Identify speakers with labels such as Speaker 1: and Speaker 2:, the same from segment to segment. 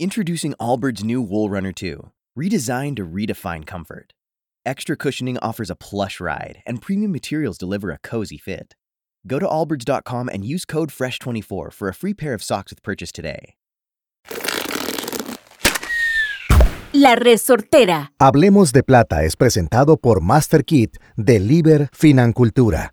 Speaker 1: Introducing Allbirds new Wool Runner 2, redesigned to redefine comfort. Extra cushioning offers a plush ride, and premium materials deliver a cozy fit. Go to allbirds.com and use code FRESH24 for a free pair of socks with purchase today.
Speaker 2: La Resortera.
Speaker 3: Hablemos de Plata es presentado por MasterKit de Liber Financultura,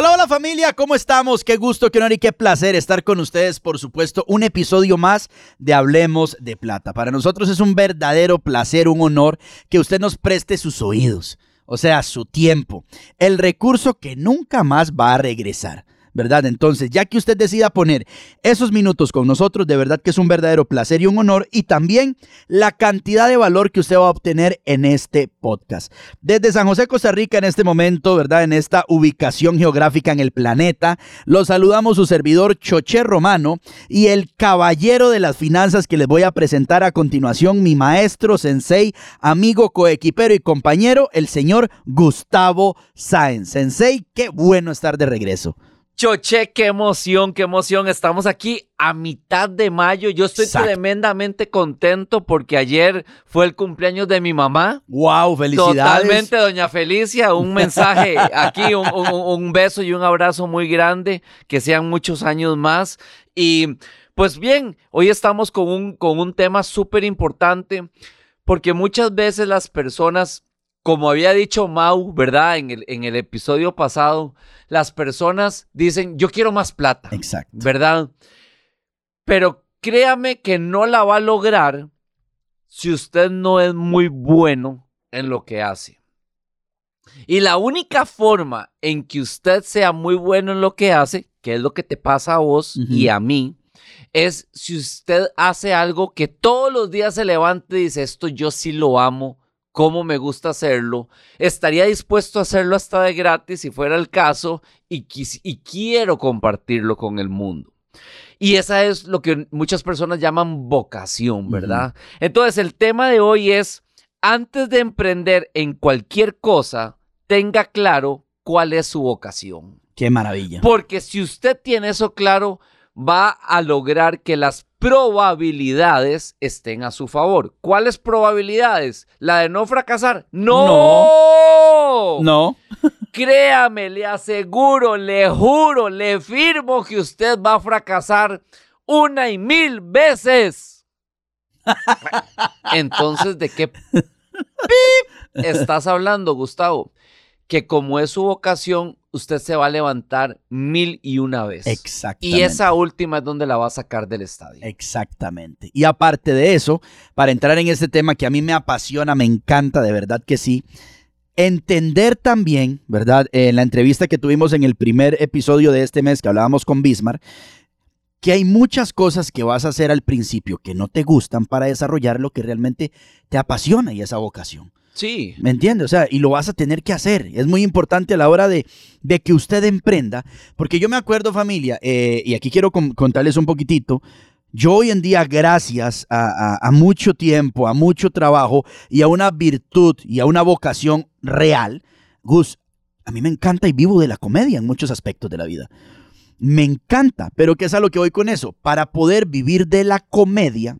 Speaker 4: Hola, hola familia, ¿cómo estamos? Qué gusto, qué honor y qué placer estar con ustedes, por supuesto, un episodio más de Hablemos de Plata. Para nosotros es un verdadero placer, un honor que usted nos preste sus oídos, o sea, su tiempo, el recurso que nunca más va a regresar. ¿Verdad? Entonces, ya que usted decida poner esos minutos con nosotros, de verdad que es un verdadero placer y un honor y también la cantidad de valor que usted va a obtener en este podcast. Desde San José, Costa Rica, en este momento, ¿verdad? En esta ubicación geográfica en el planeta, los saludamos su servidor Choché Romano y el caballero de las finanzas que les voy a presentar a continuación, mi maestro, sensei, amigo, coequipero y compañero, el señor Gustavo Sáenz. Sensei, qué bueno estar de regreso.
Speaker 5: Choche, qué emoción, qué emoción. Estamos aquí a mitad de mayo. Yo estoy tremendamente contento porque ayer fue el cumpleaños de mi mamá.
Speaker 4: ¡Wow! ¡Felicidades!
Speaker 5: Totalmente, doña Felicia. Un mensaje aquí, un, beso y un abrazo muy grande. Que sean muchos años más. Y pues bien, hoy estamos con un, con un tema súper importante porque muchas veces las personas como había dicho Mau, ¿verdad? En el, en el episodio pasado, las personas dicen, yo quiero más plata.
Speaker 4: Exacto.
Speaker 5: ¿Verdad? Pero créame que no la va a lograr si usted no es muy bueno en lo que hace. Y la única forma en que usted sea muy bueno en lo que hace, que es lo que te pasa a vos y a mí, es si usted hace algo que todos los días se levante y dice, esto yo sí lo amo, cómo me gusta hacerlo, estaría dispuesto a hacerlo hasta de gratis si fuera el caso y, y quiero compartirlo con el mundo. Y esa es lo que muchas personas llaman vocación, ¿verdad? Entonces el tema de hoy es, antes de emprender en cualquier cosa, tenga claro cuál es su vocación.
Speaker 4: Qué maravilla.
Speaker 5: Porque si usted tiene eso claro, va a lograr que las probabilidades estén a su favor. ¿Cuáles probabilidades? ¿La de no fracasar? No.
Speaker 4: No.
Speaker 5: Créame, le aseguro, le juro, le firmo que usted va a fracasar una y mil veces. Entonces, ¿de qué estás hablando, Gustavo? Que como es su vocación, usted se va a levantar mil y una vez.
Speaker 4: Exactamente.
Speaker 5: Y esa última es donde la va a sacar del estadio.
Speaker 4: Exactamente. Y aparte de eso, para entrar en este tema que a mí me apasiona, me encanta, de verdad que sí, entender también, ¿verdad? En la entrevista que tuvimos en el primer episodio de este mes que hablábamos con Bismarck, que hay muchas cosas que vas a hacer al principio que no te gustan para desarrollar lo que realmente te apasiona y esa vocación.
Speaker 5: Sí.
Speaker 4: ¿Me entiendes? O sea, y lo vas a tener que hacer. Es muy importante a la hora de, de que usted emprenda, porque yo me acuerdo familia, eh, y aquí quiero contarles un poquitito, yo hoy en día, gracias a, a, mucho tiempo, a mucho trabajo y a una virtud y a una vocación real, Gus, a mí me encanta y vivo de la comedia en muchos aspectos de la vida. Me encanta, pero ¿qué es a lo que voy con eso? Para poder vivir de la comedia,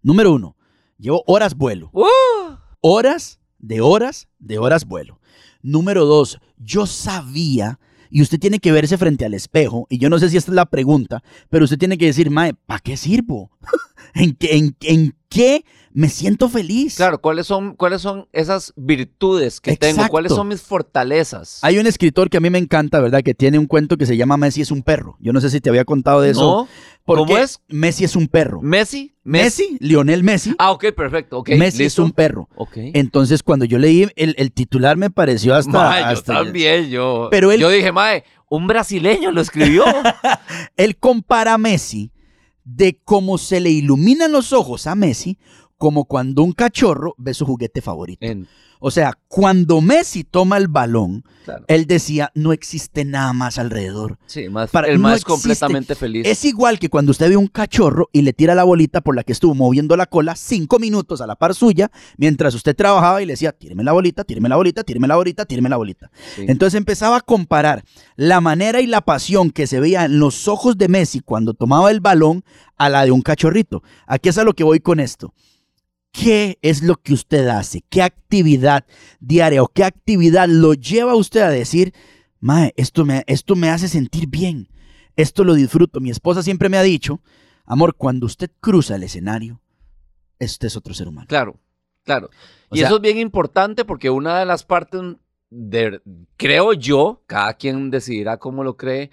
Speaker 4: número uno, llevo horas vuelo.
Speaker 5: ¡Uh!
Speaker 4: Horas de horas de horas vuelo. Número dos, yo sabía, y usted tiene que verse frente al espejo, y yo no sé si esta es la pregunta, pero usted tiene que decir, Mae, ¿para qué sirvo? ¿En, en, ¿En qué me siento feliz.
Speaker 5: Claro, ¿cuáles son, cuáles son esas virtudes que tengo? ¿Cuáles son mis fortalezas?
Speaker 4: Hay un escritor que a mí me encanta, ¿verdad? Que tiene un cuento que se llama Messi es un perro. Yo no sé si te había contado de eso.
Speaker 5: No. ¿Cómo es?
Speaker 4: Messi es un perro.
Speaker 5: ¿Messi?
Speaker 4: Messi, Lionel Messi.
Speaker 5: Ah, ok, perfecto. Okay,
Speaker 4: Messi es un perro.
Speaker 5: Ok.
Speaker 4: Entonces, cuando yo leí el, titular, me pareció hasta. Hasta
Speaker 5: yo también, yo.
Speaker 4: Pero él,
Speaker 5: yo dije, Mae, un brasileño lo escribió.
Speaker 4: él compara a Messi de cómo se le iluminan los ojos a Messi como cuando un cachorro ve su juguete favorito.
Speaker 5: En-
Speaker 4: O sea, cuando Messi toma el balón,
Speaker 5: claro.
Speaker 4: él decía, no existe nada más alrededor.
Speaker 5: Sí, más,
Speaker 4: Para-
Speaker 5: el
Speaker 4: no
Speaker 5: más
Speaker 4: existe-
Speaker 5: completamente feliz.
Speaker 4: Es igual que cuando usted ve un cachorro y le tira la bolita por la que estuvo moviendo la cola cinco minutos a la par suya, mientras usted trabajaba y le decía, tíreme la bolita, tíreme la bolita, tíreme la bolita, tíreme la bolita.
Speaker 5: Sí.
Speaker 4: Entonces empezaba a comparar la manera y la pasión que se veía en los ojos de Messi cuando tomaba el balón a la de un cachorrito. Aquí es a lo que voy con esto. ¿Qué es lo que usted hace? ¿Qué actividad diaria o qué actividad lo lleva a usted a decir, Mae, esto me, esto me hace sentir bien, esto lo disfruto? Mi esposa siempre me ha dicho, amor, cuando usted cruza el escenario, este es otro ser humano.
Speaker 5: Claro, claro.
Speaker 4: O
Speaker 5: y
Speaker 4: sea-
Speaker 5: eso es bien importante porque una de las partes de, creo yo, cada quien decidirá cómo lo cree,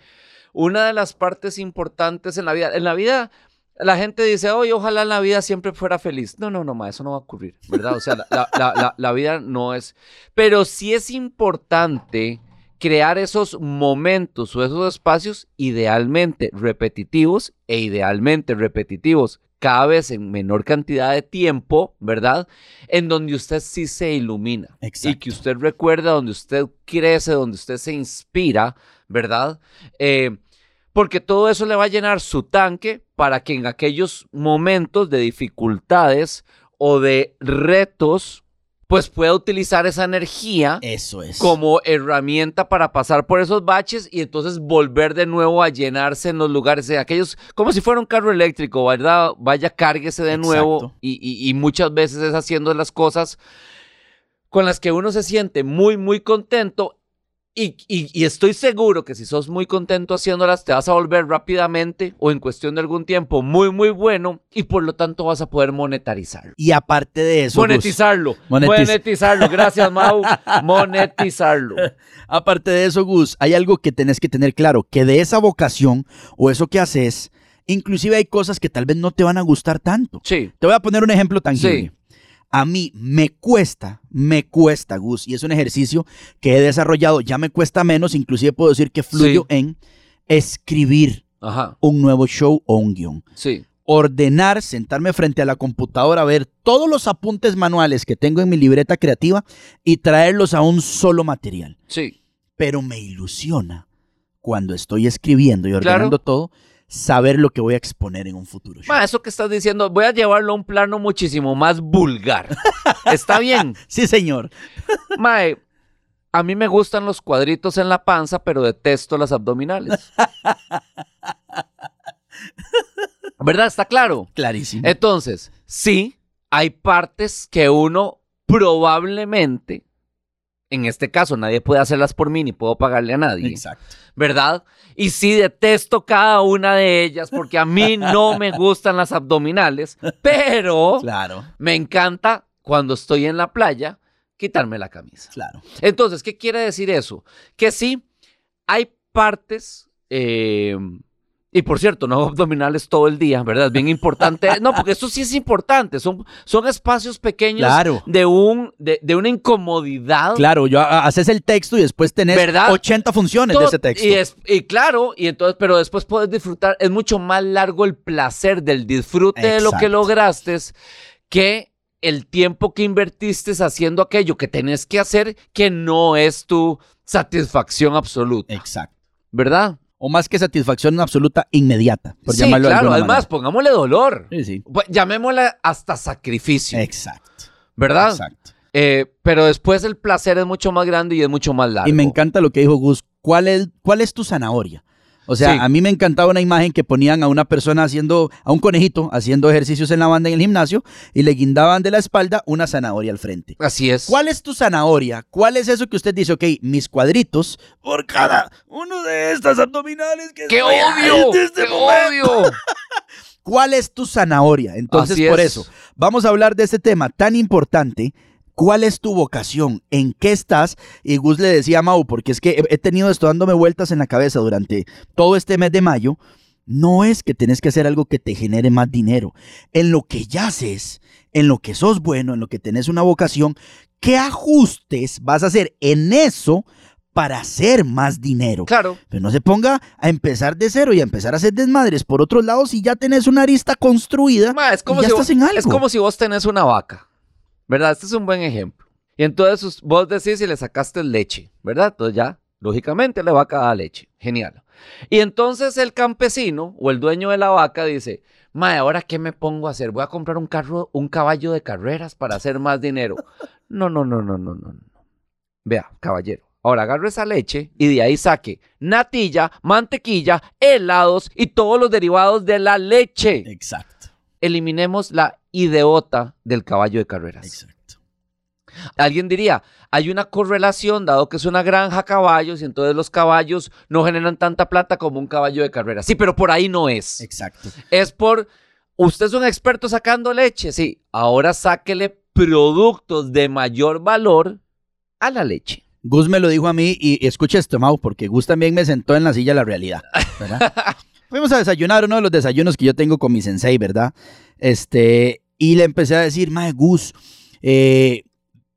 Speaker 5: una de las partes importantes en la vida, en la vida la gente dice, oye, ojalá en la vida siempre fuera feliz. No, no, no, ma, eso no va a ocurrir, ¿verdad? O sea, la, la- la- vida no es... Pero sí es importante crear esos momentos o esos espacios idealmente repetitivos e idealmente repetitivos cada vez en menor cantidad de tiempo, ¿verdad? En donde usted sí se ilumina y
Speaker 4: Exacto.
Speaker 5: que usted recuerda, donde usted crece, donde usted se inspira, ¿verdad? Eh, porque todo eso le va a llenar su tanque para que en aquellos momentos de dificultades o de retos, pues pueda utilizar esa energía
Speaker 4: Eso es.
Speaker 5: como herramienta para pasar por esos baches y entonces volver de nuevo a llenarse en los lugares de aquellos, como si fuera un carro eléctrico, ¿verdad? Vaya, cárguese de nuevo
Speaker 4: Exacto.
Speaker 5: y, y- y muchas veces es haciendo las cosas con las que uno se siente muy, muy contento y, y- y estoy seguro que si sos muy contento haciéndolas, te vas a volver rápidamente o en cuestión de algún tiempo muy, muy bueno y por lo tanto vas a poder monetarizarlo.
Speaker 4: Y aparte de eso, Gus,
Speaker 5: monetizarlo.
Speaker 4: Monetiz-
Speaker 5: Monetizarlo. Gracias, Mau. Monetizarlo.
Speaker 4: Aparte de eso, Gus, hay algo que tenés que tener claro, que de esa vocación o eso que haces, inclusive hay cosas que tal vez no te van a gustar tanto.
Speaker 5: Sí.
Speaker 4: Te voy a poner un ejemplo tangible.
Speaker 5: Sí.
Speaker 4: A mí me cuesta, me cuesta, Gus, y es un ejercicio que he desarrollado, ya me cuesta menos, inclusive puedo decir que fluyo en escribir
Speaker 5: Ajá.
Speaker 4: un nuevo show o un guion.
Speaker 5: Sí.
Speaker 4: Ordenar, sentarme frente a la computadora, ver todos los apuntes manuales que tengo en mi libreta creativa y traerlos a un solo material.
Speaker 5: Sí.
Speaker 4: pero me ilusiona cuando estoy escribiendo y ordenando
Speaker 5: Claro.
Speaker 4: todo, saber lo que voy a exponer en un futuro.
Speaker 5: Ma, eso que estás diciendo, voy a llevarlo a un plano muchísimo más vulgar. Está bien.
Speaker 4: Sí, señor.
Speaker 5: Mae, a mí me gustan los cuadritos en la panza, pero detesto las abdominales. ¿Verdad? Está claro.
Speaker 4: Clarísimo.
Speaker 5: Entonces, sí, hay partes que uno probablemente, en este caso nadie puede hacerlas por mí ni puedo pagarle a nadie,
Speaker 4: Exacto.
Speaker 5: ¿verdad? Y sí detesto cada una de ellas porque a mí no me gustan las abdominales, pero
Speaker 4: Claro,
Speaker 5: me encanta cuando estoy en la playa quitarme la camisa.
Speaker 4: claro.
Speaker 5: Entonces, ¿qué quiere decir eso? Que sí, hay partes, eh, y por cierto, no abdominales todo el día, ¿verdad? Es bien importante. No, porque eso sí es importante. Son, son espacios pequeños
Speaker 4: Claro.
Speaker 5: de, un, de, de una incomodidad.
Speaker 4: Claro, yo ha- haces el texto y después tenés
Speaker 5: ¿Verdad?
Speaker 4: 80 funciones de
Speaker 5: Todo-
Speaker 4: ese texto.
Speaker 5: Y, es- y claro, y entonces, pero después puedes disfrutar, es mucho más largo el placer del disfrute de lo que lograste que el tiempo que invertiste haciendo aquello que tenés que hacer que no es tu satisfacción absoluta,
Speaker 4: Exacto.
Speaker 5: ¿verdad?
Speaker 4: O más que satisfacción absoluta inmediata, por
Speaker 5: sí,
Speaker 4: llamarlo
Speaker 5: claro, además,
Speaker 4: manera.
Speaker 5: pongámosle dolor.
Speaker 4: Sí, sí.
Speaker 5: Pues, Llamémosle hasta sacrificio,
Speaker 4: Exacto.
Speaker 5: ¿verdad?
Speaker 4: Exacto.
Speaker 5: Eh, pero después el placer es mucho más grande y es mucho más largo.
Speaker 4: Y me encanta lo que dijo Gus. ¿Cuál es, cuál es tu zanahoria? O sea,
Speaker 5: Sí.
Speaker 4: a mí me encantaba una imagen que ponían a una persona haciendo, a un conejito haciendo ejercicios en la banda en el gimnasio y le guindaban de la espalda una zanahoria al frente.
Speaker 5: Así es.
Speaker 4: ¿Cuál es tu zanahoria? ¿Cuál es eso que usted dice? Ok, mis cuadritos por cada uno de estas abdominales que
Speaker 5: ¡Qué
Speaker 4: en este
Speaker 5: ¡Qué
Speaker 4: momento".
Speaker 5: odio!
Speaker 4: ¿Cuál es tu zanahoria? Entonces,
Speaker 5: Así
Speaker 4: por
Speaker 5: es.
Speaker 4: eso, vamos a hablar de este tema tan importante. ¿Cuál es tu vocación? ¿En qué estás? Y Gus le decía a Mau, porque es que he- tenido esto dándome vueltas en la cabeza durante todo este mes de mayo. No es que tenés que hacer algo que te genere más dinero. En lo que ya haces, en lo que sos bueno, en lo que tenés una vocación, ¿qué ajustes vas a hacer en eso para hacer más dinero.
Speaker 5: Claro.
Speaker 4: Pero no se ponga a empezar de cero y a empezar a hacer desmadres por otros lados y ya tenés una arista construida.
Speaker 5: Ma, es, como
Speaker 4: y ya
Speaker 5: si
Speaker 4: estás
Speaker 5: vos,
Speaker 4: en algo.
Speaker 5: es como si vos tenés una vaca, ¿verdad? Este es un buen ejemplo. Y entonces vos decís si le sacaste leche, ¿verdad? Entonces ya, lógicamente, la vaca da leche. Genial. Y entonces el campesino o el dueño de la vaca dice, Mae, ¿ahora qué me pongo a hacer? Voy a comprar un carro, un caballo de carreras para hacer más dinero. No, no, no, no, no, no. Vea, caballero. Ahora agarre esa leche y de ahí saque natilla, mantequilla, helados y todos los derivados de la leche
Speaker 4: Exacto,
Speaker 5: eliminemos la ideota del caballo de carreras.
Speaker 4: exacto.
Speaker 5: Alguien diría, hay una correlación dado que es una granja a caballos y entonces los caballos no generan tanta plata como un caballo de carreras. Sí, pero por ahí no es.
Speaker 4: Exacto.
Speaker 5: Es por, usted es un experto sacando leche, sí, ahora sáquele productos de mayor valor a la leche.
Speaker 4: Gus me lo dijo a mí y escucha esto, Mau, porque Gus también me sentó en la silla de la realidad, ¿verdad? Fuimos a desayunar, uno de los desayunos que yo tengo con mi sensei, ¿verdad? Este, y le empecé a decir, mae, Gus, eh,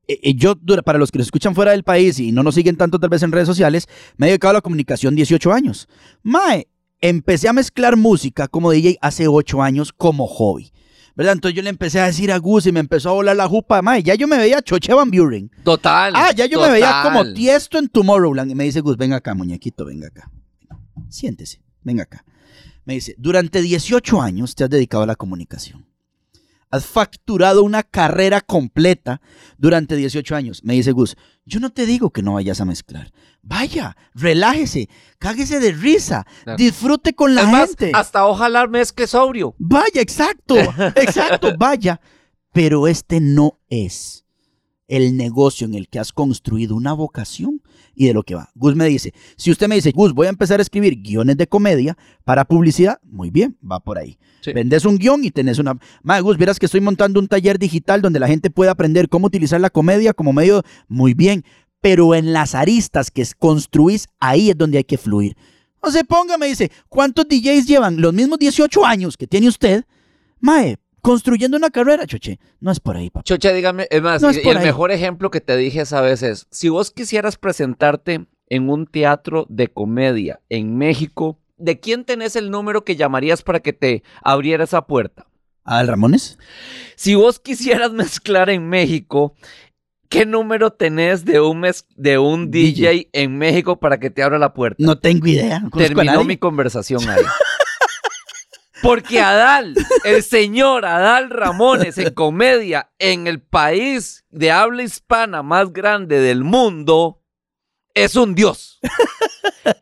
Speaker 4: eh, yo, dura- para los que nos escuchan fuera del país y no nos siguen tanto tal vez en redes sociales, me he dedicado a la comunicación 18 años. Mae, empecé a mezclar música como DJ hace 8 años como hobby. ¿Verdad? Entonces yo le empecé a decir a Gus y me empezó a volar la jupa. Mae, ya yo me veía Choche Van Buren.
Speaker 5: Total.
Speaker 4: Ah, ya yo me veía como tiesto en Tomorrowland. Y me dice, Gus, venga acá, muñequito, venga acá. Siéntese, venga acá. Me dice, durante 18 años te has dedicado a la comunicación. Has facturado una carrera completa durante 18 años. Me dice Gus, yo no te digo que no vayas a mezclar. Vaya, relájese, cáguese de risa,
Speaker 5: Claro.
Speaker 4: disfrute con la
Speaker 5: Es más,
Speaker 4: gente.
Speaker 5: hasta ojalá mezcle sobrio.
Speaker 4: Vaya, exacto, exacto, vaya. Pero este no es el negocio en el que has construido una vocación y de lo que va. Gus me dice, si usted me dice, Gus, voy a empezar a escribir guiones de comedia para publicidad, muy bien, va por ahí.
Speaker 5: Sí.
Speaker 4: Vendes un guion y tenés una... Ma, Gus, verás que estoy montando un taller digital donde la gente puede aprender cómo utilizar la comedia como medio, muy bien, pero en las aristas que construís, ahí es donde hay que fluir. No se ponga, me dice, ¿cuántos DJs llevan los mismos 18 años que tiene usted? Mae, construyendo una carrera, choche. No es por ahí, papá.
Speaker 5: Chocha, dígame, es más,
Speaker 4: No es
Speaker 5: el
Speaker 4: ahí.
Speaker 5: mejor ejemplo que te dije esa vez es, si vos quisieras presentarte en un teatro de comedia en México, ¿de quién tenés el número que llamarías para que te abriera esa puerta?
Speaker 4: ¿Al Ramones?
Speaker 5: Si vos quisieras mezclar en México, ¿qué número tenés de un, de un DJ,
Speaker 4: DJ.
Speaker 5: en México para que te abra la puerta?
Speaker 4: No tengo idea.
Speaker 5: Terminó mi conversación ahí. Porque Adal, el señor Adal Ramones en comedia en el país de habla hispana más grande del mundo es un dios.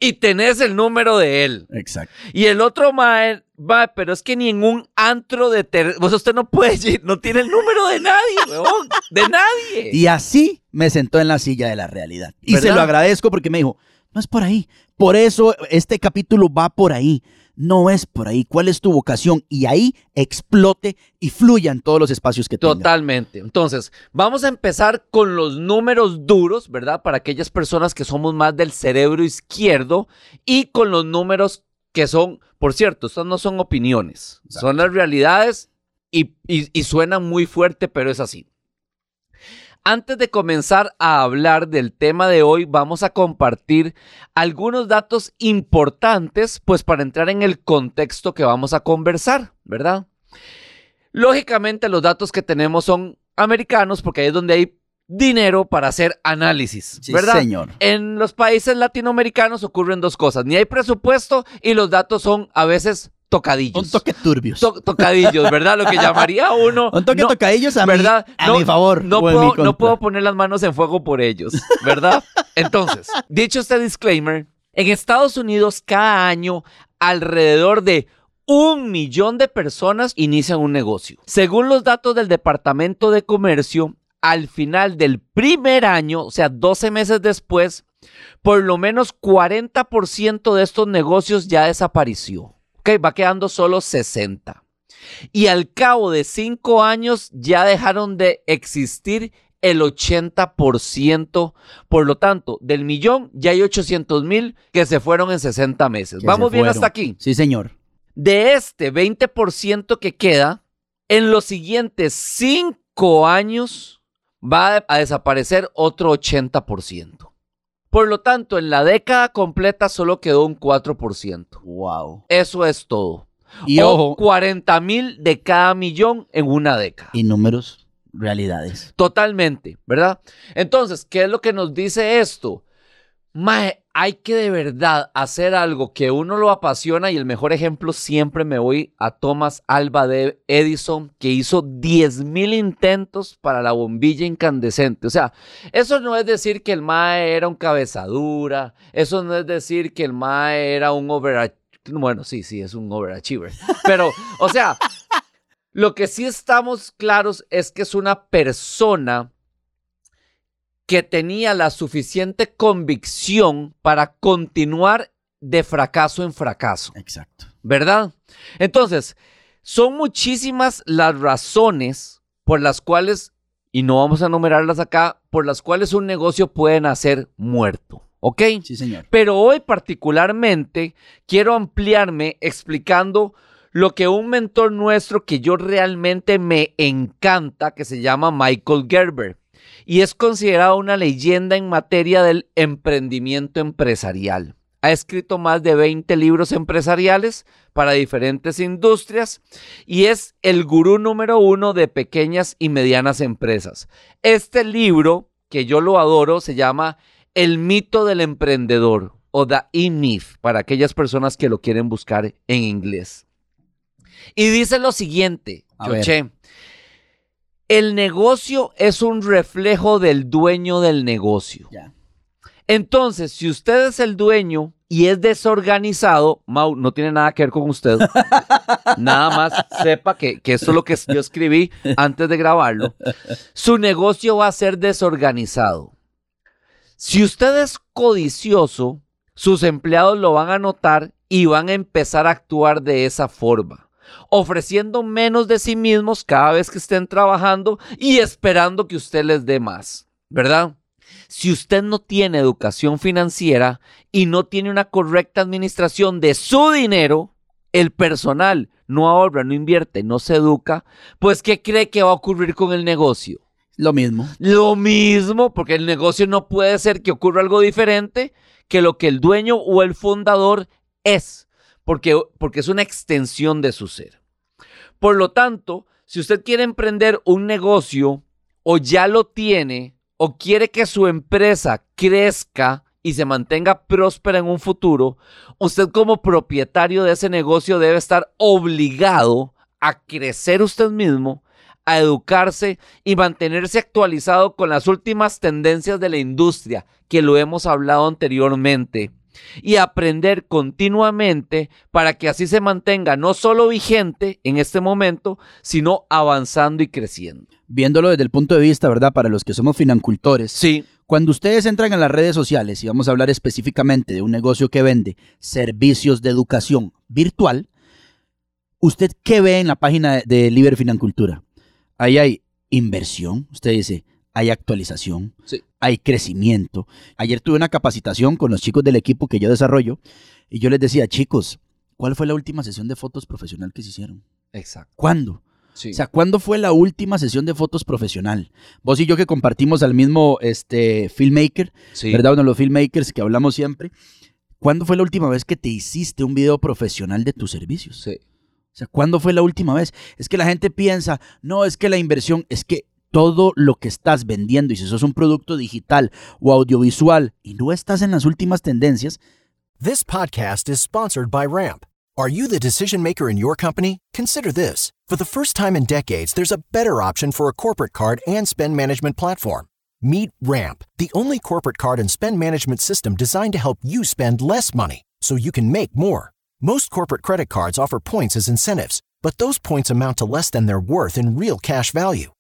Speaker 5: Y tenés el número de él.
Speaker 4: Exacto.
Speaker 5: Y el otro mae, va, pero es que ni en un antro de ter... Pues usted no puede no tiene el número de nadie, weón. De nadie.
Speaker 4: Y así me sentó en la silla de la realidad. Y se lo agradezco porque me dijo, no es por ahí. Por eso este capítulo va por ahí. No es por ahí. ¿Cuál es tu vocación? Y ahí explote y fluya en todos los espacios que tenga.
Speaker 5: Totalmente. Entonces, vamos a empezar con los números duros, ¿verdad? Para aquellas personas que somos más del cerebro izquierdo y con los números que son, por cierto, estas no son opiniones, son las realidades y, y- y suenan muy fuerte, pero es así. Antes de comenzar a hablar del tema de hoy, vamos a compartir algunos datos importantes, pues para entrar en el contexto que vamos a conversar, ¿verdad? Lógicamente los datos que tenemos son americanos porque ahí es donde hay dinero para hacer análisis,
Speaker 4: Sí,
Speaker 5: ¿verdad?
Speaker 4: señor.
Speaker 5: En los países latinoamericanos ocurren dos cosas, ni hay presupuesto y los datos son a veces tocadillos.
Speaker 4: Un toque turbios.
Speaker 5: To- tocadillos, ¿verdad? Lo que llamaría uno...
Speaker 4: Un toque
Speaker 5: no-
Speaker 4: tocadillos a,
Speaker 5: ¿verdad?
Speaker 4: mi, a mi favor.
Speaker 5: No puedo, no puedo poner las manos en fuego por ellos, ¿verdad? Entonces, dicho este disclaimer, en Estados Unidos cada año alrededor de un millón de personas inician un negocio. Según los datos del Departamento de Comercio, al final del primer año, o sea, 12 meses después, por lo menos 40% de estos negocios ya desapareció. Ok, va quedando solo 60 y al cabo de cinco años ya dejaron de existir el 80%. Por lo tanto, del millón ya hay 800 mil que se fueron en 60 meses.
Speaker 4: Que
Speaker 5: Vamos bien hasta aquí.
Speaker 4: Sí, señor.
Speaker 5: De este 20% que queda, en los siguientes cinco años va a desaparecer otro 80%. Por lo tanto, en la década completa solo quedó un 4%.
Speaker 4: Wow.
Speaker 5: Eso es todo.
Speaker 4: Y
Speaker 5: o
Speaker 4: ojo,
Speaker 5: 40 mil de cada millón en una década.
Speaker 4: y números, realidades.
Speaker 5: Totalmente, ¿verdad? Entonces, ¿qué es lo que nos dice esto? Mae, hay que de verdad hacer algo que uno lo apasiona y el mejor ejemplo siempre me voy a Thomas Alva de Edison, que hizo 10 mil intentos para la bombilla incandescente. O sea, eso no es decir que el Mae era un cabezadura, eso no es decir que el Mae era un overachiever. Bueno, sí, sí, es un overachiever. Pero, o sea, lo que sí estamos claros es que es una persona que tenía la suficiente convicción para continuar de fracaso en fracaso,
Speaker 4: Exacto.
Speaker 5: ¿verdad? Entonces, son muchísimas las razones por las cuales, y no vamos a enumerarlas acá, por las cuales un negocio puede nacer muerto, ¿ok?
Speaker 4: Sí, señor.
Speaker 5: Pero hoy particularmente quiero ampliarme explicando lo que un mentor nuestro que yo realmente me encanta, que se llama Michael Gerber, y es considerado una leyenda en materia del emprendimiento empresarial. Ha escrito más de 20 libros empresariales para diferentes industrias y es el gurú número uno de pequeñas y medianas empresas. Este libro, que yo lo adoro, se llama El mito del emprendedor o The E-Myth para aquellas personas que lo quieren buscar en inglés. Y dice lo siguiente. Choché. El negocio es un reflejo del dueño del negocio. Entonces, si usted es el dueño y es desorganizado, Mau, no tiene nada que ver con usted. nada más sepa que, que esto es lo que yo escribí antes de grabarlo. Su negocio va a ser desorganizado. Si usted es codicioso, sus empleados lo van a notar y van a empezar a actuar de esa forma, ofreciendo menos de sí mismos cada vez que estén trabajando y esperando que usted les dé más, ¿verdad? Si usted no tiene educación financiera y no tiene una correcta administración de su dinero, el personal no ahorra, no invierte, no se educa, pues ¿qué cree que va a ocurrir con el negocio?
Speaker 4: Lo mismo.
Speaker 5: Lo mismo, porque el negocio no puede ser que ocurra algo diferente que lo que el dueño o el fundador es, porque, porque es una extensión de su ser. Por lo tanto, si usted quiere emprender un negocio o ya lo tiene o quiere que su empresa crezca y se mantenga próspera en un futuro, usted como propietario de ese negocio debe estar obligado a crecer usted mismo, a educarse y mantenerse actualizado con las últimas tendencias de la industria, que lo hemos hablado anteriormente, y aprender continuamente para que así se mantenga no solo vigente en este momento, sino avanzando y creciendo.
Speaker 4: Viéndolo desde el punto de vista, ¿verdad? Para los que somos financultores.
Speaker 5: Sí,
Speaker 4: Cuando ustedes entran en las redes sociales y vamos a hablar específicamente de un negocio que vende servicios de educación virtual, ¿usted qué ve en la página de, Liber Financultura? Ahí hay inversión, usted dice, hay actualización,
Speaker 5: Sí.
Speaker 4: Hay crecimiento. Ayer tuve una capacitación con los chicos del equipo que yo desarrollo y yo les decía, chicos, ¿cuál fue la última sesión de fotos profesional que se hicieron?
Speaker 5: exacto.
Speaker 4: ¿Cuándo?
Speaker 5: Sí.
Speaker 4: O sea, ¿cuándo fue la última sesión de fotos profesional? Vos y yo que compartimos al mismo este, filmmaker,
Speaker 5: sí.
Speaker 4: ¿verdad? Uno de los filmmakers que hablamos siempre. ¿Cuándo fue la última vez que te hiciste un video profesional de tus servicios?
Speaker 5: Sí.
Speaker 4: O sea, ¿cuándo fue la última vez? Es que la gente piensa, no, es que la inversión, es que todo lo que estás vendiendo, y si sos un producto digital o audiovisual y no estás en las últimas tendencias,
Speaker 6: This podcast is sponsored by Ramp. Are you the decision maker in your company? Consider this. For the first time in decades, there's a better option for a corporate card and spend management platform. Meet Ramp, the only corporate card and spend management system designed to help you spend less money so you can make more. Most corporate credit cards offer points as incentives, but those points amount to less than their worth in real cash value.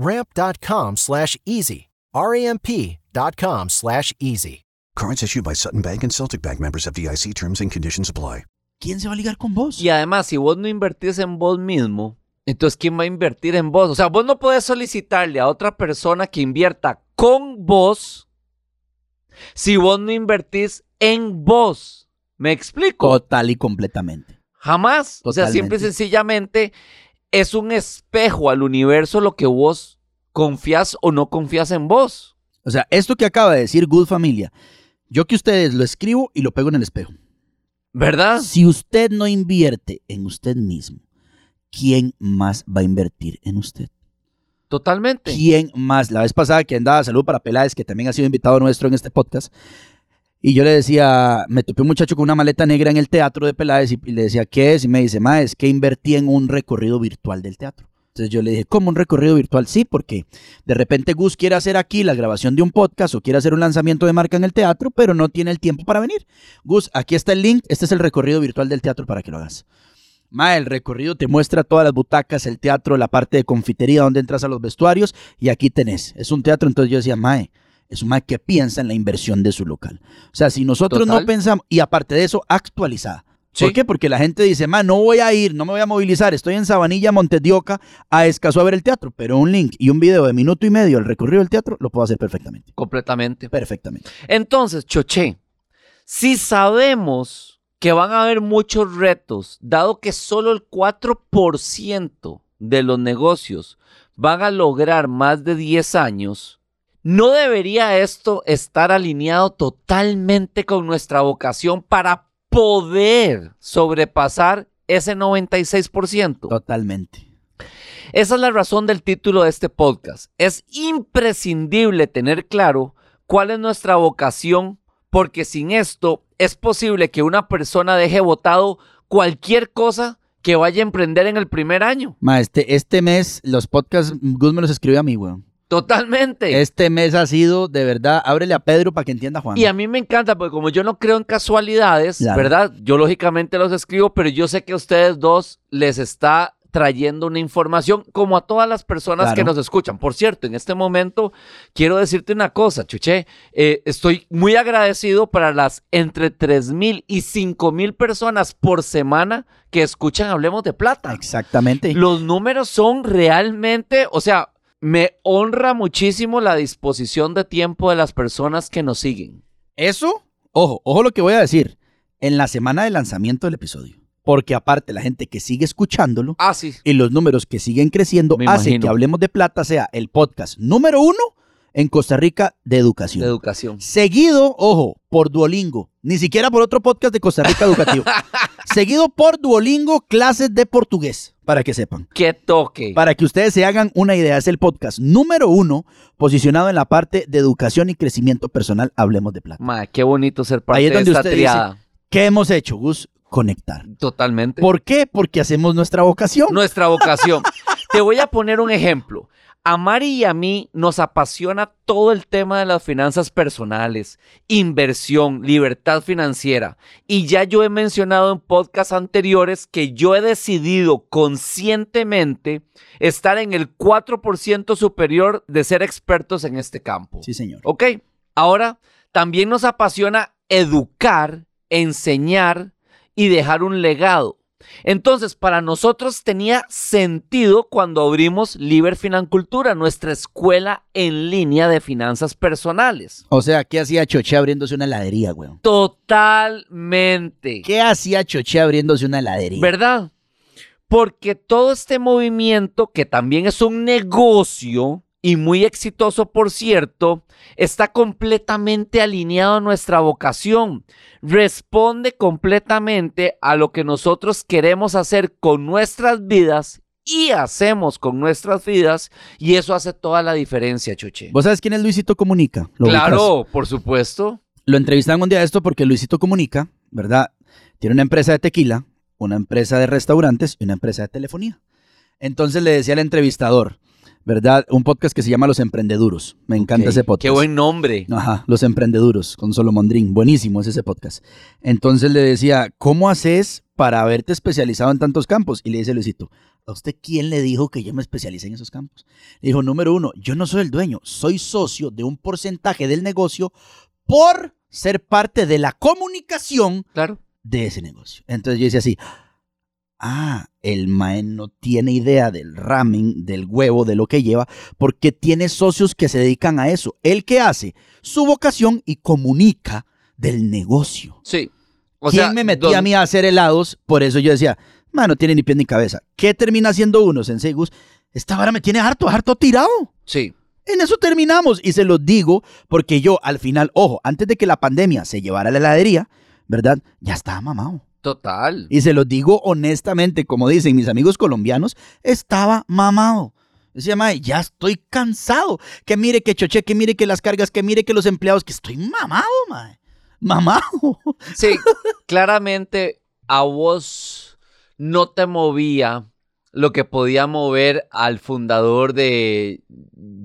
Speaker 6: ramp.com slash easy. Ramp.com slash easy.
Speaker 7: Cards issued by Sutton Bank and Celtic Bank members of DIC terms and conditions apply.
Speaker 4: ¿Quién se va a ligar con vos?
Speaker 5: Y además, si vos no invertís en vos mismo, entonces ¿quién va a invertir en vos? O sea, vos no podés solicitarle a otra persona que invierta con vos si vos no invertís en vos. ¿Me explico?
Speaker 4: Total y completamente.
Speaker 5: Jamás. O sea, simple y
Speaker 4: Totalmente.
Speaker 5: sencillamente es un espejo al universo lo que vos confías o no confías en vos.
Speaker 4: O sea, esto que acaba de decir Good Familia, yo que ustedes lo escribo y lo pego en el espejo.
Speaker 5: ¿Verdad?
Speaker 4: Si usted no invierte en usted mismo, ¿quién más va a invertir en usted?
Speaker 5: Totalmente.
Speaker 4: ¿Quién más? La vez pasada que andaba, salud para Peláez, que también ha sido invitado nuestro en este podcast. Y yo le decía, me topé un muchacho con una maleta negra en el teatro de Peláez y, le decía, ¿qué es? Y me dice, ma, es que invertí en un recorrido virtual del teatro. Entonces yo le dije, ¿cómo un recorrido virtual? Sí, porque de repente Gus quiere hacer aquí la grabación de un podcast o quiere hacer un lanzamiento de marca en el teatro, pero no tiene el tiempo para venir. Gus, aquí está el link, este es el recorrido virtual del teatro para que lo hagas. Ma, el recorrido te muestra todas las butacas, el teatro, la parte de confitería donde entras a los vestuarios y aquí tenés. Es un teatro, entonces yo decía, Mae, es un Mae que piensa en la inversión de su local. O sea, si nosotros
Speaker 5: Total.
Speaker 4: no pensamos, y aparte de eso, actualizada.
Speaker 5: Sí.
Speaker 4: ¿Por qué? Porque la gente dice, ma, no voy a ir, no me voy a movilizar, estoy en Sabanilla, Montes de Oca, a escaso a ver el teatro, pero un link y un video de minuto y medio, el recorrido del teatro, lo puedo hacer perfectamente.
Speaker 5: Completamente.
Speaker 4: Perfectamente.
Speaker 5: Entonces, Choché, si sabemos que van a haber muchos retos, dado que solo el 4% de los negocios van a lograr más de 10 años, ¿no debería esto estar alineado totalmente con nuestra vocación para poder sobrepasar ese 96%?
Speaker 4: Totalmente.
Speaker 5: Esa es la razón del título de este podcast. Es imprescindible tener claro cuál es nuestra vocación, porque sin esto es posible que una persona deje votado cualquier cosa que vaya a emprender en el primer año.
Speaker 4: Ma, este, este mes los podcasts, Gus me los escribió a mí, weón.
Speaker 5: Totalmente.
Speaker 4: Este mes ha sido, de verdad, ábrele a Pedro para que entienda Juan.
Speaker 5: Y a mí me encanta, porque como yo no creo en casualidades,
Speaker 4: Claro.
Speaker 5: ¿verdad? Yo lógicamente los escribo, pero yo sé que a ustedes dos les está trayendo una información como a todas las personas
Speaker 4: Claro.
Speaker 5: que nos escuchan. Por cierto, en este momento quiero decirte una cosa, Chuché. Eh, estoy muy agradecido para las entre 3 mil y 5 mil personas por semana que escuchan Hablemos de Plata.
Speaker 4: Exactamente.
Speaker 5: Los números son realmente, o sea, me honra muchísimo la disposición de tiempo de las personas que nos siguen.
Speaker 4: Eso, ojo, ojo lo que voy a decir. En la semana de lanzamiento del episodio. Porque aparte, la gente que sigue escuchándolo
Speaker 5: Ah, sí.
Speaker 4: y los números que siguen creciendo
Speaker 5: Me
Speaker 4: hace
Speaker 5: imagino.
Speaker 4: que Hablemos de Plata sea el podcast número uno en Costa Rica de educación.
Speaker 5: De educación.
Speaker 4: Seguido, ojo, por Duolingo. Ni siquiera por otro podcast de Costa Rica Educativo. Seguido por Duolingo, clases de portugués, para que sepan.
Speaker 5: ¡Qué toque!
Speaker 4: Para que ustedes se hagan una idea, es el podcast número uno posicionado en la parte de educación y crecimiento personal. Hablemos de plata.
Speaker 5: Ma, qué bonito ser parte
Speaker 4: Ahí es
Speaker 5: de
Speaker 4: donde
Speaker 5: esta
Speaker 4: usted
Speaker 5: triada.
Speaker 4: dice, ¿qué hemos hecho, Gus? Conectar.
Speaker 5: Totalmente.
Speaker 4: ¿Por qué? Porque hacemos nuestra vocación.
Speaker 5: Nuestra vocación. Te voy a poner un ejemplo. A Mari y a mí nos apasiona todo el tema de las finanzas personales, inversión, libertad financiera. Y ya yo he mencionado en podcasts anteriores que yo he decidido conscientemente estar en el 4% superior de ser expertos en este campo.
Speaker 4: Sí, señor.
Speaker 5: Ok, ahora también nos apasiona educar, enseñar y dejar un legado. Entonces, para nosotros tenía sentido cuando abrimos Liber Financultura, nuestra escuela en línea de finanzas personales.
Speaker 4: O sea, ¿qué hacía Choché abriéndose una heladería, weón?
Speaker 5: Totalmente.
Speaker 4: ¿Qué hacía Choché abriéndose una heladería?
Speaker 5: ¿Verdad? Porque todo este movimiento, que también es un negocio y muy exitoso, por cierto, está completamente alineado a nuestra vocación. Responde completamente a lo que nosotros queremos hacer con nuestras vidas y hacemos con nuestras vidas y eso hace toda la diferencia, Chuche.
Speaker 4: ¿Vos sabes quién es Luisito Comunica? ¿Lo ubicas?
Speaker 5: Claro, por supuesto.
Speaker 4: Lo entrevistaron un día de esto porque Luisito Comunica, ¿verdad? Tiene una empresa de tequila, una empresa de restaurantes y una empresa de telefonía. Entonces le decía al entrevistador, ¿verdad? Un podcast que se llama Los Emprendeduros. Me encanta ese podcast.
Speaker 5: Qué buen nombre.
Speaker 4: Ajá, Los Emprendeduros, con Solomon Drin. Buenísimo es ese podcast. Entonces le decía, ¿cómo haces para haberte especializado en tantos campos? Y le dice Luisito, ¿a usted quién le dijo que yo me especialicé en esos campos? Le dijo, número uno, yo no soy el dueño, soy socio de un porcentaje del negocio por ser parte de la comunicación
Speaker 5: Claro.
Speaker 4: de ese negocio. Entonces yo decía así, ah, el mae no tiene idea del ramen, del huevo, de lo que lleva, porque tiene socios que se dedican a eso. ¿El que hace? Su vocación y comunica del negocio.
Speaker 5: Sí. O
Speaker 4: ¿Quién
Speaker 5: sea,
Speaker 4: me metía
Speaker 5: don-
Speaker 4: a mí a hacer helados? Por eso yo decía, man, no tiene ni pie ni cabeza. ¿Qué termina haciendo uno, Sensei Gus? Esta vara me tiene harto, harto tirado.
Speaker 5: Sí.
Speaker 4: En eso terminamos y se los digo porque yo al final, ojo, antes de que la pandemia se llevara a la heladería, ¿verdad? Ya estaba mamado.
Speaker 5: Total.
Speaker 4: Y se los digo honestamente, como dicen mis amigos colombianos, estaba mamado. Decía, mae, ya estoy cansado. Que mire que choche, que mire que las cargas, que mire que los empleados, que estoy mamado, mae. Mamado.
Speaker 5: Sí, claramente a vos no te movía lo que podía mover al fundador de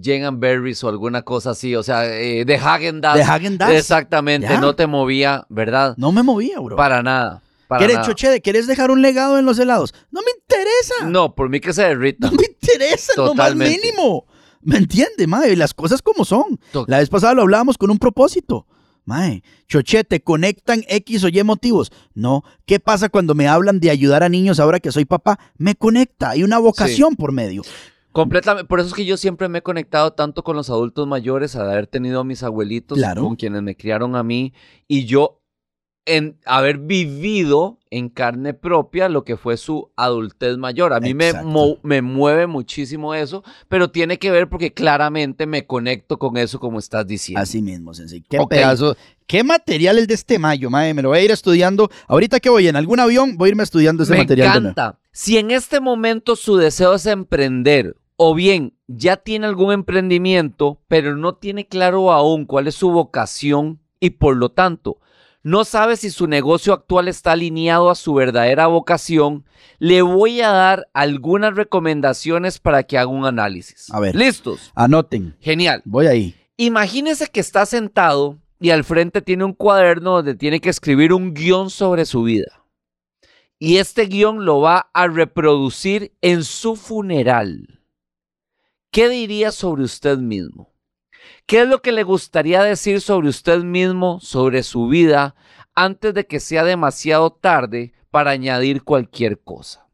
Speaker 5: Jen Berries o alguna cosa así, o sea, eh, de Hagen Dazs.
Speaker 4: De Hagen Dazs.
Speaker 5: Exactamente,
Speaker 4: Ya.
Speaker 5: no te movía, ¿verdad?
Speaker 4: No me movía, bro.
Speaker 5: Para nada.
Speaker 4: ¿Quieres, choche, quieres dejar un legado en los helados? No me interesa.
Speaker 5: No, por mí que se derrita.
Speaker 4: No me interesa, lo más
Speaker 5: Totalmente.
Speaker 4: mínimo. ¿Me entiende, mae? Las cosas como son. La vez pasada lo hablábamos con un propósito. Mae, choche, te conectan X o Y motivos. No, ¿qué pasa cuando me hablan de ayudar a niños ahora que soy papá? Me conecta, hay una vocación por medio.
Speaker 5: Completamente. Por eso es que yo siempre me he conectado tanto con los adultos mayores, al haber tenido a mis abuelitos,
Speaker 4: Claro.
Speaker 5: con quienes me criaron a mí, y yo en haber vivido en carne propia lo que fue su adultez mayor. A mí me, me mueve muchísimo eso, pero tiene que ver porque claramente me conecto con eso como estás diciendo.
Speaker 4: Así mismo, Sensei. Qué
Speaker 5: Ok.
Speaker 4: pedazo, qué material el de este mayo, mae. Me lo voy a ir estudiando. Ahorita que voy en algún avión, voy a irme estudiando ese
Speaker 5: Me
Speaker 4: material. nuevo.
Speaker 5: encanta. Si en este momento su deseo es emprender, o bien ya tiene algún emprendimiento, pero no tiene claro aún cuál es su vocación y por lo tanto no sabe si su negocio actual está alineado a su verdadera vocación, le voy a dar algunas recomendaciones para que haga un análisis.
Speaker 4: A ver.
Speaker 5: ¿Listos?
Speaker 4: Anoten.
Speaker 5: Genial.
Speaker 4: Voy ahí.
Speaker 5: Imagínese que está sentado y al frente tiene un cuaderno donde tiene que escribir un guion sobre su vida. Y este guion lo va a reproducir en su funeral. ¿Qué diría sobre usted mismo? ¿Qué es lo que le gustaría decir sobre usted mismo, sobre su vida, antes de que sea demasiado tarde para añadir cualquier cosa?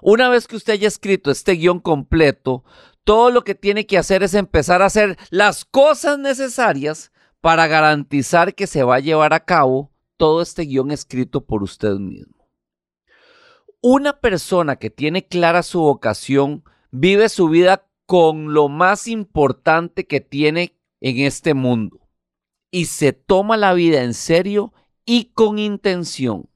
Speaker 5: Una vez que usted haya escrito este guion completo, todo lo que tiene que hacer es empezar a hacer las cosas necesarias para garantizar que se va a llevar a cabo todo este guion escrito por usted mismo. Una persona que tiene clara su vocación vive su vida con lo más importante que tiene en este mundo y se toma la vida en serio y con intención.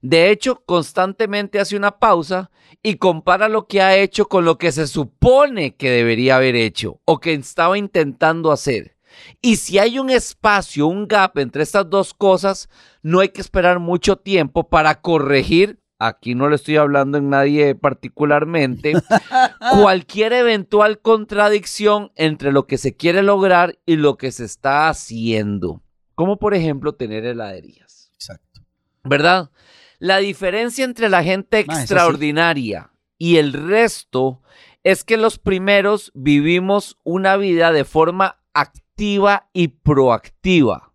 Speaker 5: De hecho, constantemente hace una pausa y compara lo que ha hecho con lo que se supone que debería haber hecho o que estaba intentando hacer. Y si hay un espacio, un gap entre estas dos cosas, no hay que esperar mucho tiempo para corregir, aquí no le estoy hablando en nadie particularmente, cualquier eventual contradicción entre lo que se quiere lograr y lo que se está haciendo. Como por ejemplo tener heladerías.
Speaker 4: Exacto.
Speaker 5: ¿verdad? La diferencia entre la gente
Speaker 4: Ma, eso sí.
Speaker 5: extraordinaria y el resto es que los primeros vivimos una vida de forma activa y proactiva,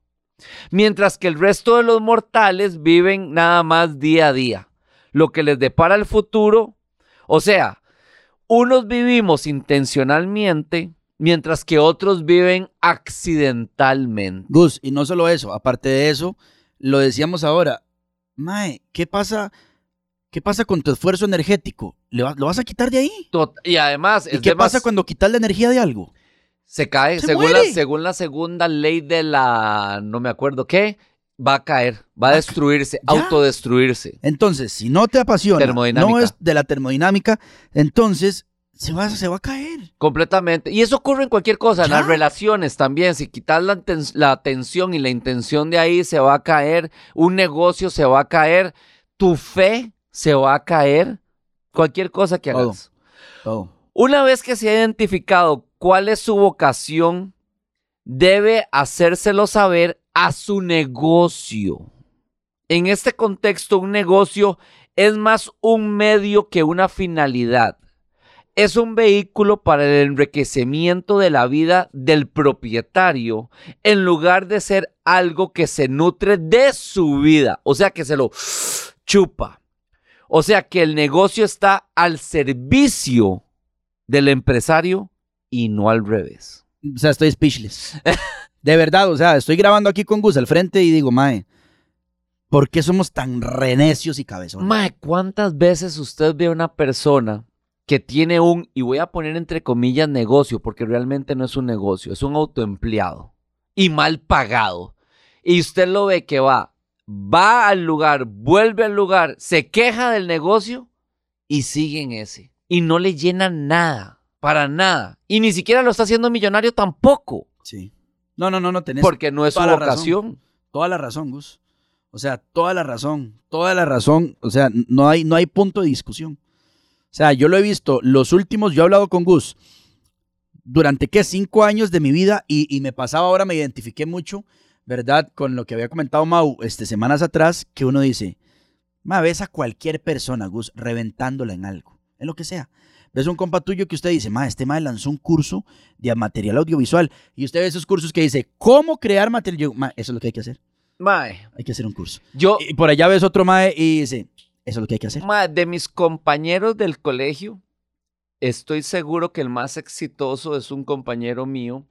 Speaker 5: mientras que el resto de los mortales viven nada más día a día, lo que les depara el futuro. O sea, unos vivimos intencionalmente, mientras que otros viven accidentalmente.
Speaker 4: Gus, y no solo eso, aparte de eso, lo decíamos ahora, Mae, ¿qué pasa? ¿Qué pasa con tu esfuerzo energético? ¿Le va- ¿Lo vas a quitar de ahí?
Speaker 5: Tot- Y además,
Speaker 4: ¿Y qué pasa cuando quitas la energía de algo?
Speaker 5: Se cae,
Speaker 4: Se
Speaker 5: según, la,
Speaker 4: muere.
Speaker 5: según la segunda ley de la, no me acuerdo qué, va a caer, va a destruirse,
Speaker 4: Ya.
Speaker 5: autodestruirse.
Speaker 4: Entonces, si no te apasiona, no es de la termodinámica, entonces se va, se va a caer.
Speaker 5: Completamente. Y eso ocurre en cualquier cosa, en las relaciones también. Si quitas la, la atención y la intención de ahí, se va a caer. Un negocio se va a caer. Tu fe se va a caer. Cualquier cosa que
Speaker 4: Todo.
Speaker 5: hagas.
Speaker 4: Todo.
Speaker 5: Una vez que se ha identificado cuál es su vocación, debe hacérselo saber a su negocio. En este contexto, un negocio es más un medio que una finalidad. es un vehículo para el enriquecimiento de la vida del propietario en lugar de ser algo que se nutre de su vida, o sea, que se lo chupa. O sea, que el negocio está al servicio del empresario y no al revés.
Speaker 4: O sea, estoy speechless. De verdad, o sea, estoy grabando aquí con Gus al frente y digo, mae, ¿por qué somos tan renecios y cabezones?
Speaker 5: Mae, ¿cuántas veces usted ve a una persona que tiene un, y voy a poner entre comillas, negocio, porque realmente no es un negocio, es un autoempleado y mal pagado? Y usted lo ve que va, va al lugar, vuelve al lugar, se queja del negocio y sigue en ese. Y no le llena nada, para nada. Y ni siquiera lo está haciendo millonario tampoco,
Speaker 4: Sí. No, no, no, no tenés
Speaker 5: porque no es su
Speaker 4: la razón.
Speaker 5: vocación.
Speaker 4: toda la razón, Gus. O sea, toda la razón, toda la razón. O sea, no hay, no hay punto de discusión. O sea, yo lo he visto, los últimos, yo he hablado con Gus durante, ¿qué? Cinco años de mi vida y, y me pasaba ahora, me identifiqué mucho, ¿verdad? Con lo que había comentado Mau este, semanas atrás, que uno dice, ma, ves a cualquier persona, Gus, reventándola en algo, en lo que sea. Ves un compa tuyo que usted dice, ma, este ma lanzó un curso de material audiovisual y usted ve esos cursos que dice, ¿cómo crear material? Yo, ma, eso es lo que hay que hacer.
Speaker 5: Mae,
Speaker 4: Hay que hacer un curso.
Speaker 5: yo,
Speaker 4: Y por allá ves otro mae y dice, eso es lo que hay que hacer.
Speaker 5: mae, de mis compañeros del colegio, estoy seguro que el más exitoso es un compañero mío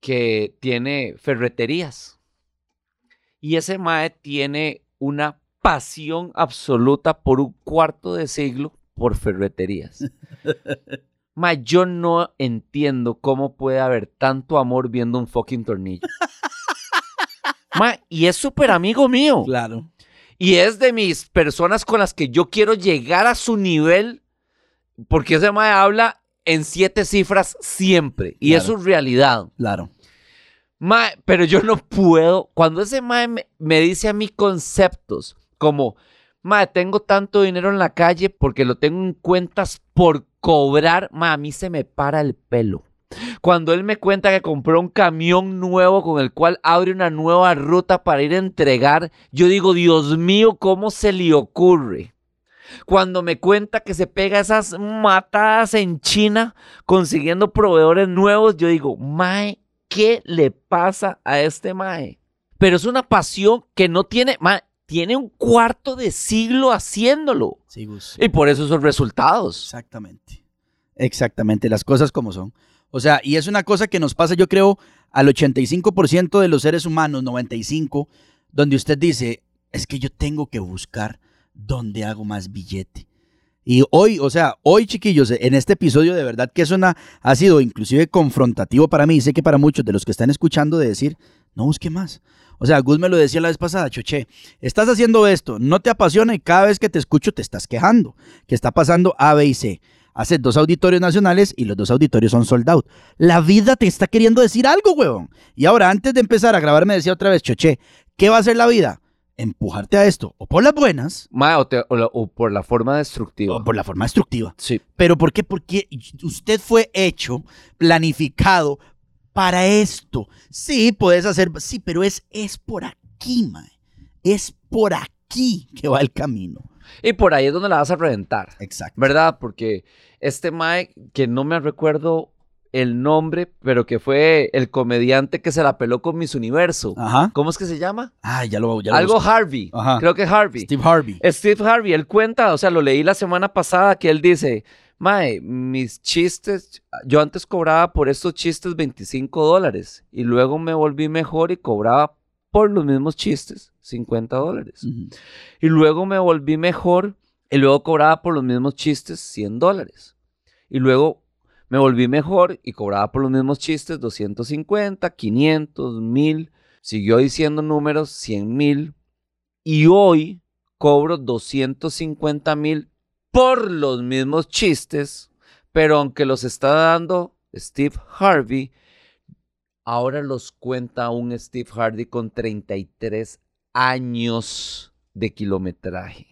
Speaker 5: que tiene ferreterías. Y ese mae tiene una pasión absoluta por un cuarto de siglo por ferreterías. Mae, yo no entiendo cómo puede haber tanto amor viendo un fucking tornillo. Mae, y es súper amigo mío.
Speaker 4: Claro.
Speaker 5: Y es de mis personas con las que yo quiero llegar a su nivel, porque ese mae habla en siete cifras siempre, y
Speaker 4: Claro.
Speaker 5: eso es realidad.
Speaker 4: Claro.
Speaker 5: Mae, pero yo no puedo, cuando ese mae me, me dice a mí conceptos como, mae, tengo tanto dinero en la calle porque lo tengo en cuentas por cobrar, mae, a mí se me para el pelo. Cuando él me cuenta que compró un camión nuevo con el cual abre una nueva ruta para ir a entregar, yo digo, Dios mío, ¿cómo se le ocurre? Cuando me cuenta que se pega esas matadas en China consiguiendo proveedores nuevos, yo digo, Mae, ¿qué le pasa a este Mae? Pero es una pasión que no tiene, Mae, tiene un cuarto de siglo haciéndolo.
Speaker 4: Sí, Gus.
Speaker 5: Y por eso esos resultados.
Speaker 4: Exactamente. Exactamente, las cosas como son. O sea, y es una cosa que nos pasa, yo creo, al 85% de los seres humanos, 95%, donde usted dice, es que yo tengo que buscar dónde hago más billete. Y hoy, o sea, hoy chiquillos, en este episodio de verdad que es una, ha sido inclusive confrontativo para mí, y sé que para muchos de los que están escuchando de decir, no busque más. O sea, Gus me lo decía la vez pasada, Choche, estás haciendo esto, no te apasiona y cada vez que te escucho te estás quejando, que está pasando A, B y C. Haces dos auditorios nacionales y los dos auditorios son sold out. La vida te está queriendo decir algo, huevón. Y ahora, antes de empezar a grabar, me decía otra vez, Choche, ¿qué va a hacer la vida? Empujarte a esto, o por las buenas,
Speaker 5: o, te- o la- o por la forma destructiva.
Speaker 4: o por la forma destructiva.
Speaker 5: Sí.
Speaker 4: ¿Pero por qué? Porque usted fue hecho, planificado para esto. Sí, puedes hacer, sí, pero es, es por aquí, mae. Es por aquí que va el camino.
Speaker 5: Y por ahí es donde la vas a reventar.
Speaker 4: Exacto.
Speaker 5: ¿Verdad? Porque este Mae, que no me recuerdo el nombre, pero que fue el comediante que se la peló con Miss Universo.
Speaker 4: Ajá.
Speaker 5: ¿Cómo es que se llama?
Speaker 4: Ah, ya lo, ya lo
Speaker 5: Algo
Speaker 4: busco.
Speaker 5: Harvey.
Speaker 4: Ajá.
Speaker 5: Creo que Harvey.
Speaker 4: Steve Harvey.
Speaker 5: Steve Harvey, él cuenta, o sea, lo leí la semana pasada que él dice, Mae, mis chistes, yo antes cobraba por estos chistes 25 dólares y luego me volví mejor y cobraba por los mismos chistes 50 dólares. Y luego me volví mejor y luego cobraba por los mismos chistes 100 dólares. Y luego me volví mejor y cobraba por los mismos chistes 250, 500, 1000. Siguió diciendo números 100 mil. Y hoy cobro 250 mil por los mismos chistes. Pero aunque los está dando Steve Harvey, ahora los cuenta un Steve Harvey con 33 años de kilometraje.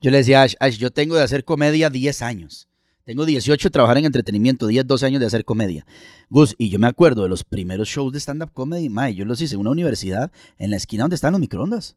Speaker 4: Yo le decía Ash, Ash, yo tengo de hacer comedia 10 años. Tengo 18 de trabajar en entretenimiento, 10, 12 años de hacer comedia. Gus, y yo me acuerdo de los primeros shows de stand-up comedy, mae, yo los hice en una universidad en la esquina donde están los microondas.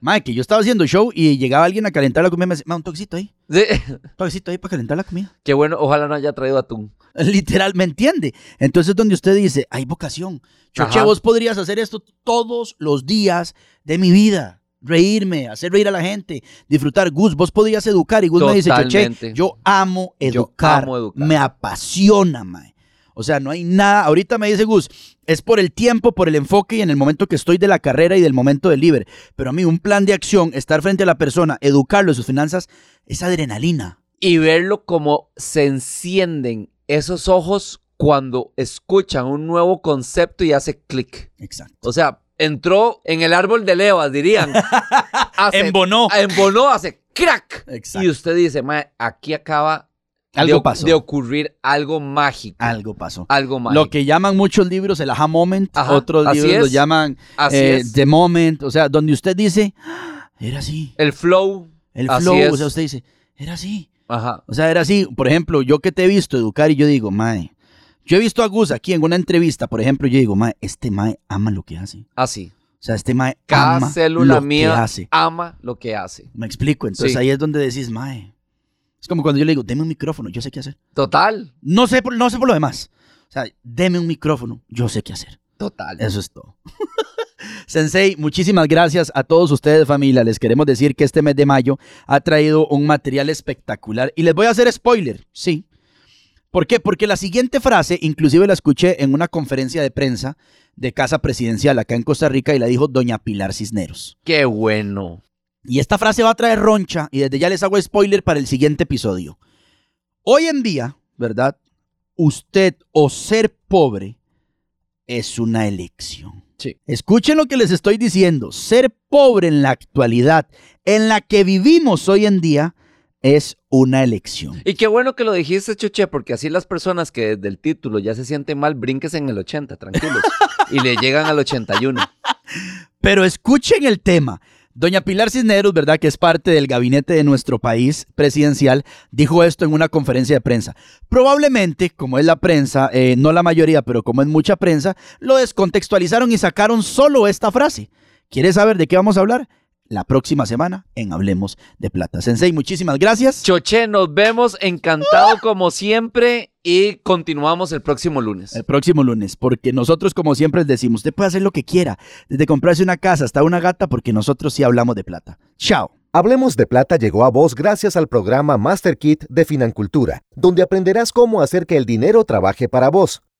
Speaker 4: Mae, que yo estaba haciendo show y llegaba alguien a calentar la comida y me decía, "Ma, un toquecito ahí,
Speaker 5: Sí.
Speaker 4: un toquecito ahí para calentar la comida.
Speaker 5: Qué bueno, ojalá no haya traído atún.
Speaker 4: Literal, ¿me entiende? Entonces donde usted dice, hay vocación. Choche,
Speaker 5: Ajá.
Speaker 4: vos podrías hacer esto todos los días de mi vida. Reírme, hacer reír a la gente, disfrutar. Gus, vos podrías educar. Y Gus me dice, Choche, yo amo
Speaker 5: Yo
Speaker 4: educar.
Speaker 5: amo educar.
Speaker 4: Me apasiona, mae. O sea, no hay nada. Ahorita me dice Gus, es por el tiempo, por el enfoque y en el momento que estoy de la carrera y del momento del libre. Pero a mí un plan de acción, estar frente a la persona, educarlo en sus finanzas, es adrenalina.
Speaker 5: Y verlo como se encienden esos ojos cuando escuchan un nuevo concepto y hace clic.
Speaker 4: Exacto.
Speaker 5: O sea, entró en el árbol de levas, dirían. Hace-
Speaker 4: Embonó.
Speaker 5: Embonó, hace crack.
Speaker 4: Exacto.
Speaker 5: Y usted dice, "Mae, aquí acaba
Speaker 4: Algo
Speaker 5: de,
Speaker 4: pasó.
Speaker 5: de ocurrir algo mágico.
Speaker 4: Algo pasó.
Speaker 5: Algo mágico.
Speaker 4: Lo que llaman muchos libros el aha moment,
Speaker 5: Ajá,
Speaker 4: otros libros lo llaman
Speaker 5: Así
Speaker 4: eh, the moment, o sea, donde usted dice, "Ah, era así.
Speaker 5: El flow.
Speaker 4: El flow, o sea, usted dice, era así.
Speaker 5: Ajá.
Speaker 4: O sea, era así. Por ejemplo, yo que te he visto educar y yo digo, mae, yo he visto a Gus aquí en una entrevista, por ejemplo, yo digo, mae, este mae ama lo que hace.
Speaker 5: Así.
Speaker 4: O sea, este mae
Speaker 5: Cada
Speaker 4: ama
Speaker 5: célula
Speaker 4: lo que
Speaker 5: mía
Speaker 4: hace.
Speaker 5: ama lo que hace.
Speaker 4: Me explico. Entonces
Speaker 5: Sí.
Speaker 4: ahí es donde decís, mae. Es como cuando yo le digo, deme un micrófono, yo sé qué hacer.
Speaker 5: Total.
Speaker 4: No sé, por- no sé por lo demás. O sea, deme un micrófono, yo sé qué hacer.
Speaker 5: Total.
Speaker 4: Eso es todo. Sensei, muchísimas gracias a todos ustedes, familia. Les queremos decir que este mes de mayo ha traído un material espectacular. Y les voy a hacer spoiler, sí. ¿Por qué? Porque la siguiente frase, inclusive la escuché en una conferencia de prensa de Casa Presidencial acá en Costa Rica y la dijo doña Pilar Cisneros.
Speaker 5: Qué bueno.
Speaker 4: Y esta frase va a traer roncha y desde ya les hago spoiler para el siguiente episodio. Hoy en día, ¿verdad? Usted o ser pobre es una elección.
Speaker 5: Sí.
Speaker 4: Escuchen lo que les estoy diciendo. Ser pobre en la actualidad, en la que vivimos hoy en día, es una elección.
Speaker 5: Y qué bueno que lo dijiste, Chuche, porque así las personas que desde el título ya se sienten mal, brinques en el 80, tranquilos. y le llegan al 81.
Speaker 4: Pero escuchen el tema. Doña Pilar Cisneros, ¿verdad? Que es parte del gabinete de nuestro país presidencial, dijo esto en una conferencia de prensa. Probablemente, como es la prensa, eh, no la mayoría, pero como es mucha prensa, lo descontextualizaron y sacaron solo esta frase. ¿Quieres saber de qué vamos a hablar? La próxima semana en Hablemos de Plata. Sensei, muchísimas gracias.
Speaker 5: Choche, nos vemos. Encantado como siempre. Y continuamos el próximo lunes.
Speaker 4: El próximo lunes, porque nosotros, como siempre, les decimos, usted puede hacer lo que quiera, desde comprarse una casa hasta una gata, porque nosotros sí hablamos de plata. Chao.
Speaker 3: Hablemos de Plata llegó a vos gracias al programa Master Kit de Financultura, donde aprenderás cómo hacer que el dinero trabaje para vos.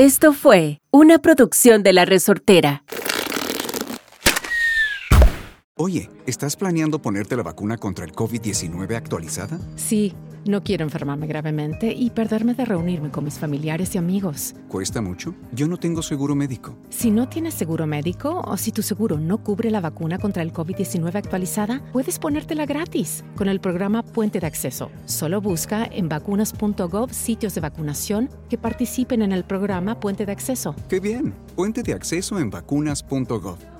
Speaker 2: Esto fue una producción de La Resortera.
Speaker 8: Oye, ¿estás planeando ponerte la vacuna contra el COVID-19 actualizada?
Speaker 9: Sí, no quiero enfermarme gravemente y perderme de reunirme con mis familiares y amigos.
Speaker 8: ¿Cuesta mucho? Yo no tengo seguro médico.
Speaker 9: Si no tienes seguro médico o si tu seguro no cubre la vacuna contra el COVID-19 actualizada, puedes ponértela gratis con el programa Puente de Acceso. Solo busca en vacunas.gov sitios de vacunación que participen en el programa Puente de Acceso.
Speaker 8: ¡Qué bien! Puente de acceso en vacunas.gov.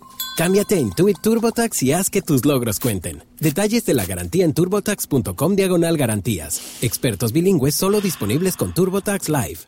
Speaker 10: Cámbiate a Intuit TurboTax y haz que tus logros cuenten. Detalles de la garantía en turbotax.com diagonal garantías. Expertos bilingües solo disponibles con TurboTax Live.